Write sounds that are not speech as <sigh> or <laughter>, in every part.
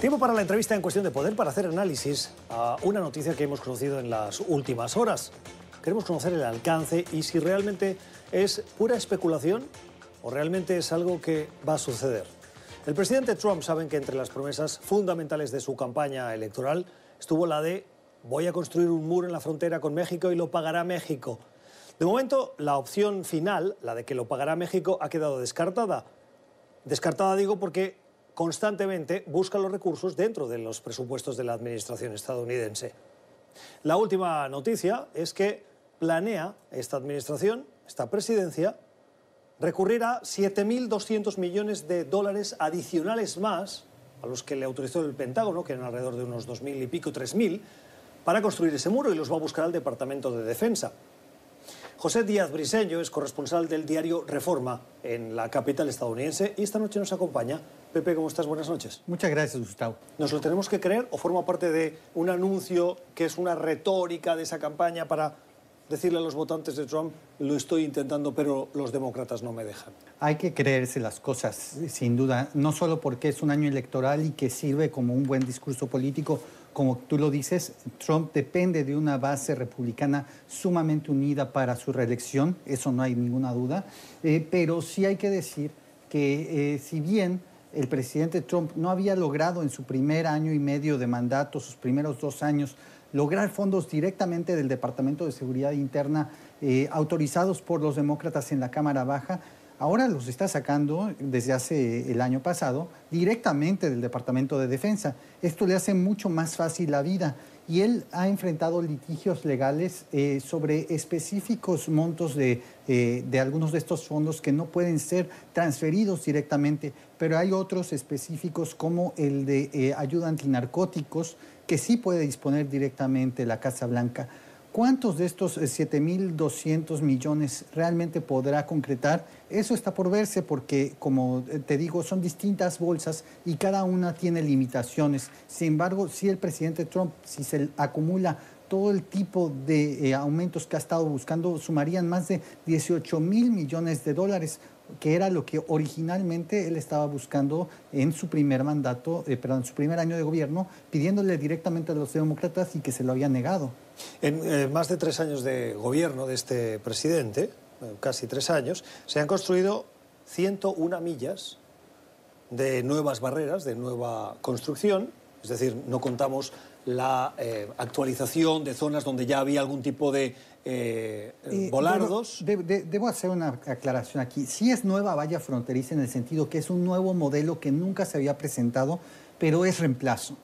Tiempo para la entrevista en cuestión de poder para hacer análisis a una noticia que hemos conocido en las últimas horas. Queremos conocer el alcance y si realmente es pura especulación o realmente es algo que va a suceder. El presidente Trump saben que entre las promesas fundamentales de su campaña electoral estuvo la de voy a construir un muro en la frontera con México y lo pagará México. De momento, la opción final, la de que lo pagará México, ha quedado descartada. Descartada digo porque constantemente busca los recursos dentro de los presupuestos de la administración estadounidense. La última noticia es que planea esta administración, esta presidencia, recurrir a 7.200 millones de dólares adicionales más a los que le autorizó el Pentágono, que eran alrededor de unos 2.000 y pico, 3.000, para construir ese muro y los va a buscar al Departamento de Defensa. José Díaz Briseño es corresponsal del diario Reforma en la capital estadounidense y esta noche nos acompaña. Pepe, ¿cómo estás? Buenas noches. Muchas gracias, Gustavo. ¿Nos lo tenemos que creer o forma parte de un anuncio que es una retórica de esa campaña para decirle a los votantes de Trump, lo estoy intentando, pero los demócratas no me dejan. Hay que creerse las cosas, sin duda, no solo porque es un año electoral y que sirve como un buen discurso político, como tú lo dices, Trump depende de una base republicana sumamente unida para su reelección, eso no hay ninguna duda, eh, pero sí hay que decir que eh, si bien el presidente Trump no había logrado en su primer año y medio de mandato, sus primeros dos años, lograr fondos directamente del Departamento de Seguridad Interna eh, autorizados por los demócratas en la Cámara Baja. Ahora los está sacando desde hace el año pasado directamente del Departamento de Defensa. Esto le hace mucho más fácil la vida y él ha enfrentado litigios legales eh, sobre específicos montos de, eh, de, algunos de estos fondos que no pueden ser transferidos directamente, pero hay otros específicos como el de ayuda antinarcóticos que sí puede disponer directamente la Casa Blanca. ¿Cuántos de estos 7.200 eh, millones realmente podrá concretar? Eso está por verse porque, como eh, te digo, son distintas bolsas y cada una tiene limitaciones. Sin embargo, si el presidente Trump, si se acumula todo el tipo de eh, aumentos que ha estado buscando, sumarían más de 18 mil millones de dólares que era lo que originalmente él estaba buscando en su primer mandato, eh, perdón, en su primer año de gobierno, pidiéndole directamente a los demócratas y que se lo había negado. En eh, más de tres años de gobierno de este presidente, eh, casi tres años, se han construido 101 millas de nuevas barreras, de nueva construcción, es decir, no contamos la actualización de zonas donde ya había algún tipo de eh, eh, volardos. Debo, hacer una aclaración aquí. Sí es nueva valla fronteriza en el sentido que es un nuevo modelo que nunca se había presentado, pero es reemplazo.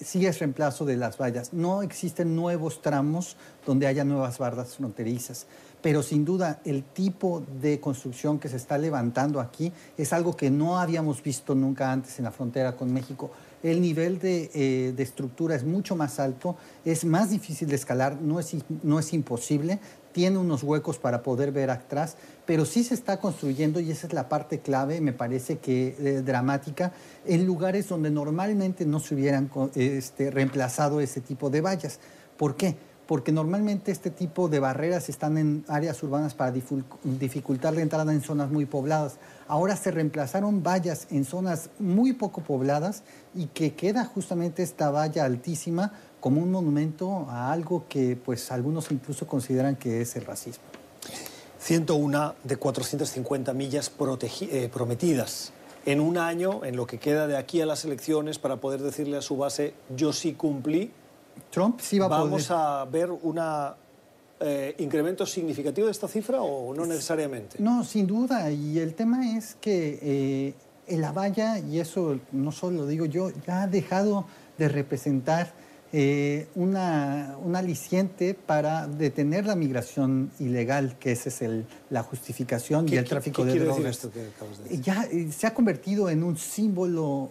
Sí es reemplazo de las vallas. No existen nuevos tramos donde haya nuevas bardas fronterizas. Pero sin duda el tipo de construcción que se está levantando aquí es algo que no habíamos visto nunca antes en la frontera con México el nivel eh, de, estructura es mucho más alto, es más difícil de escalar, no es, no es imposible, tiene unos huecos para poder ver atrás, pero sí se está construyendo y esa es la parte clave, me parece que eh, dramática, en lugares donde normalmente no se hubieran este, reemplazado ese tipo de vallas. ¿Por qué? porque normalmente este tipo de barreras están en áreas urbanas para dificultar la entrada en zonas muy pobladas. Ahora se reemplazaron vallas en zonas muy poco pobladas y que queda justamente esta valla altísima como un monumento a algo que pues algunos incluso consideran que es el racismo. 101 de 450 millas eh, prometidas en un año, en lo que queda de aquí a las elecciones, para poder decirle a su base, yo sí cumplí Trump sí va a ¿Vamos a ver un eh, incremento significativo de esta cifra o no necesariamente? No, sin duda. Y el tema es que eh, la valla, y eso no solo lo digo yo, ya ha dejado de representar eh, una, un aliciente para detener la migración ilegal, que esa es el, la justificación y el tráfico de drogas. Decir esto que acabas de decir? Ya se ha convertido en un símbolo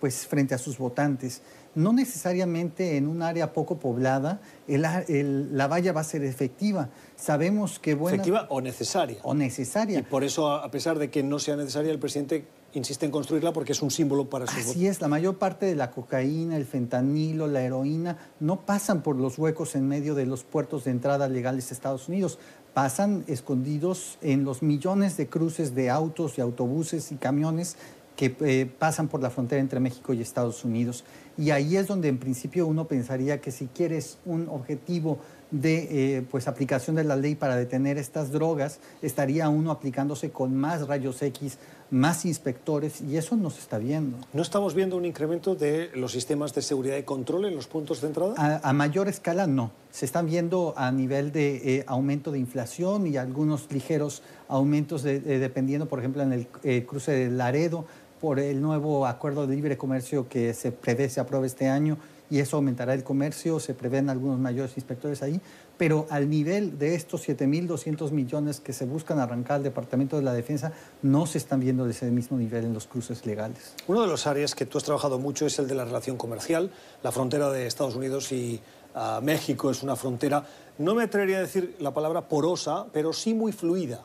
pues, frente a sus votantes no necesariamente en un área poco poblada la valla va a ser efectiva. Sabemos que buena... ¿Efectiva o necesaria? O necesaria. Y por eso, a pesar de que no sea necesaria, el presidente insiste en construirla porque es un símbolo para su Así es, la mayor parte de la cocaína, el fentanilo, la heroína, no pasan por los huecos en medio de los puertos de entrada legales de Estados Unidos. Pasan escondidos en los millones de cruces de autos y autobuses y camiones que eh, pasan por la frontera entre México y Estados Unidos. Y ahí es donde en principio uno pensaría que si quieres un objetivo de eh, pues aplicación de la ley para detener estas drogas, estaría uno aplicándose con más rayos X, más inspectores, y eso no se está viendo. ¿No estamos viendo un incremento de los sistemas de seguridad y control en los puntos de entrada? A, mayor escala, no. Se están viendo a nivel de eh, aumento de inflación y algunos ligeros aumentos dependiendo, por ejemplo, en el eh, cruce de Laredo, por el nuevo acuerdo de libre comercio que se prevé se apruebe este año y eso aumentará el comercio, se prevén algunos mayores inspectores ahí, pero al nivel de estos 7.200 millones que se buscan arrancar al Departamento de la Defensa, no se están viendo de ese mismo nivel en los cruces legales. Uno de los áreas que tú has trabajado mucho es el de la relación comercial. La frontera de Estados Unidos y ah, México es una frontera, no me atrevería a decir la palabra porosa, pero sí muy fluida.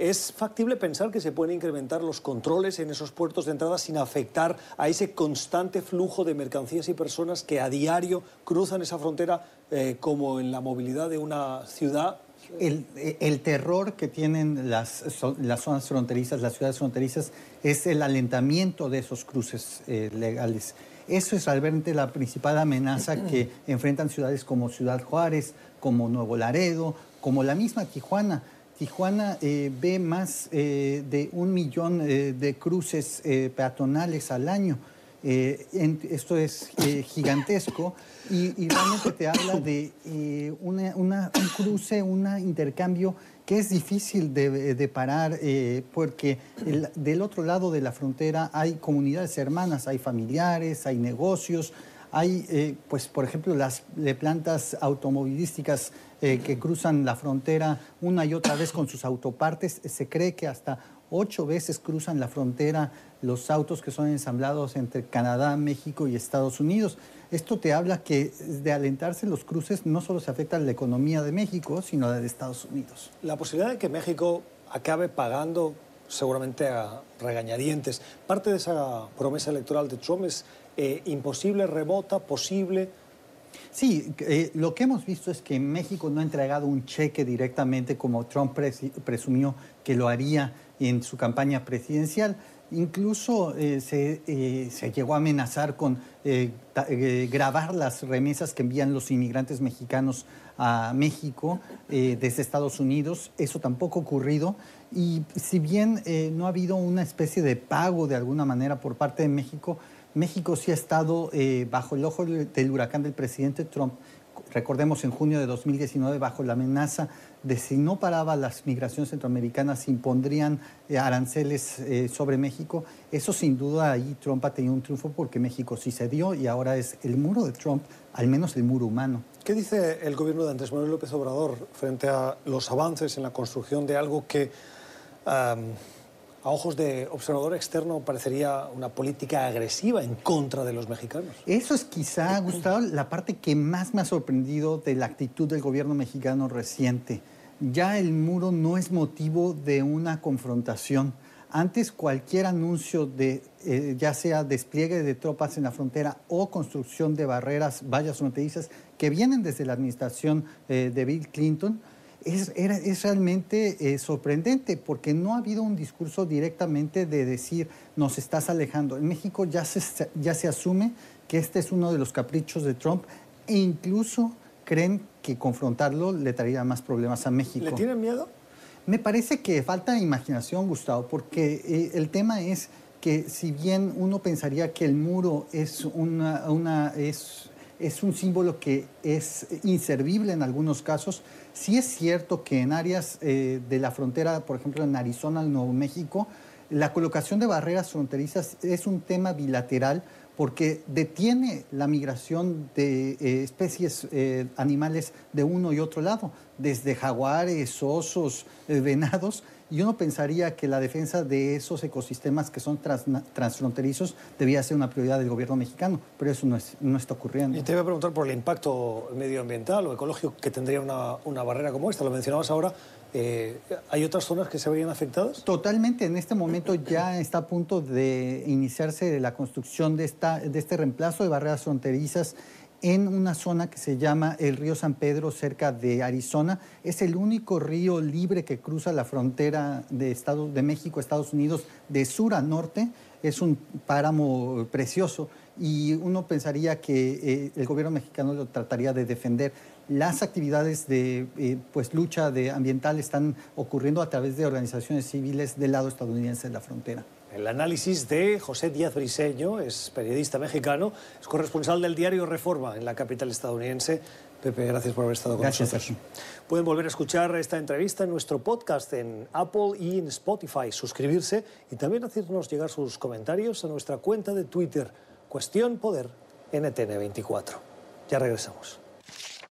¿Es factible pensar que se pueden incrementar los controles en esos puertos de entrada sin afectar a ese constante flujo de mercancías y personas que a diario cruzan esa frontera eh, como en la movilidad de una ciudad? El, terror que tienen las, las, zonas fronterizas, las ciudades fronterizas, es el alentamiento de esos cruces eh, legales. Eso es realmente la principal amenaza que <clears throat> enfrentan ciudades como Ciudad Juárez, como Nuevo Laredo, como la misma Tijuana Tijuana eh, ve más eh, de un millón eh, de cruces peatonales al año. esto es gigantesco y, realmente te habla de un cruce, un intercambio que es difícil de, parar porque del otro lado de la frontera hay comunidades hermanas, hay familiares, hay negocios, hay, pues, por ejemplo, las plantas automovilísticas eh, que cruzan la frontera una y otra vez con sus autopartes. Se cree que hasta ocho veces cruzan la frontera los autos que son ensamblados entre Canadá, México y Estados Unidos. Esto te habla que de alentarse los cruces no solo se afecta a la economía de México, sino a la de Estados Unidos. La posibilidad de que México acabe pagando seguramente a regañadientes. Parte de esa promesa electoral de Trump es eh, imposible, remota, posible. Sí, eh, lo que hemos visto es que México no ha entregado un cheque directamente como Trump presumió que lo haría en su campaña presidencial. Incluso eh, eh, se, llegó a amenazar con grabar las remesas que envían los inmigrantes mexicanos a México desde Estados Unidos. Eso tampoco ha ocurrido. Y si bien no ha habido una especie de pago de alguna manera por parte de México, México sí ha estado eh, bajo el ojo del huracán del presidente Trump. Recordemos en junio de 2019, bajo la amenaza de si no paraba las migraciones centroamericanas, impondrían eh, aranceles eh, sobre México. Eso sin duda ahí Trump ha tenido un triunfo porque México sí cedió y ahora es el muro de Trump, al menos el muro humano. ¿Qué dice el gobierno de Andrés Manuel López Obrador frente a los avances en la construcción de algo que a ojos de observador externo parecería una política agresiva en contra de los mexicanos. Eso es quizá, <clears throat> Gustavo, la parte que más me ha sorprendido de la actitud del gobierno mexicano reciente. Ya el muro no es motivo de una confrontación. Antes cualquier anuncio de eh, ya sea despliegue de tropas en la frontera o construcción de barreras, vallas fronterizas, que vienen desde la administración eh, de Bill Clinton, es, era, es realmente eh, sorprendente porque no ha habido un discurso directamente de decir nos estás alejando. En México ya se, ya se asume que este es uno de los caprichos de Trump e incluso creen que confrontarlo le traería más problemas a México. ¿Le tienen miedo? Me parece que falta imaginación, Gustavo, porque eh, el tema es que si bien uno pensaría que el muro es, una, una es es un símbolo que es inservible en algunos casos. Sí es cierto que en áreas eh, de la frontera, por ejemplo en Arizona, Nuevo México, la colocación de barreras fronterizas es un tema bilateral porque detiene la migración de eh, especies eh, animales de uno y otro lado, desde jaguares, osos, venados, y uno pensaría que la defensa de esos ecosistemas que son transfronterizos debía ser una prioridad del gobierno mexicano, pero eso no, es, no está ocurriendo. Y te voy a preguntar por el impacto medioambiental o ecológico que tendría una, una barrera como esta. Lo mencionabas ahora. Eh, ¿Hay otras zonas que se verían afectadas? Totalmente. En este momento ya está a punto de iniciarse la construcción de, esta, de este reemplazo de barreras fronterizas en una zona que se llama el río San Pedro, cerca de Arizona. Es el único río libre que cruza la frontera de, Estados, de México, Estados Unidos, de sur a norte. Es un páramo precioso y uno pensaría que eh, el gobierno mexicano lo trataría de defender. Las actividades de eh, pues, lucha de ambiental están ocurriendo a través de organizaciones civiles del lado estadounidense de la frontera. El análisis de José Díaz Briseño, es periodista mexicano, es corresponsal del diario Reforma en la capital estadounidense. Pepe, gracias por haber estado con gracias, nosotros. Pueden volver a escuchar esta entrevista en nuestro podcast en Apple y en Spotify, suscribirse y también hacernos llegar sus comentarios a nuestra cuenta de Twitter, Cuestión Poder NTN24. Ya regresamos.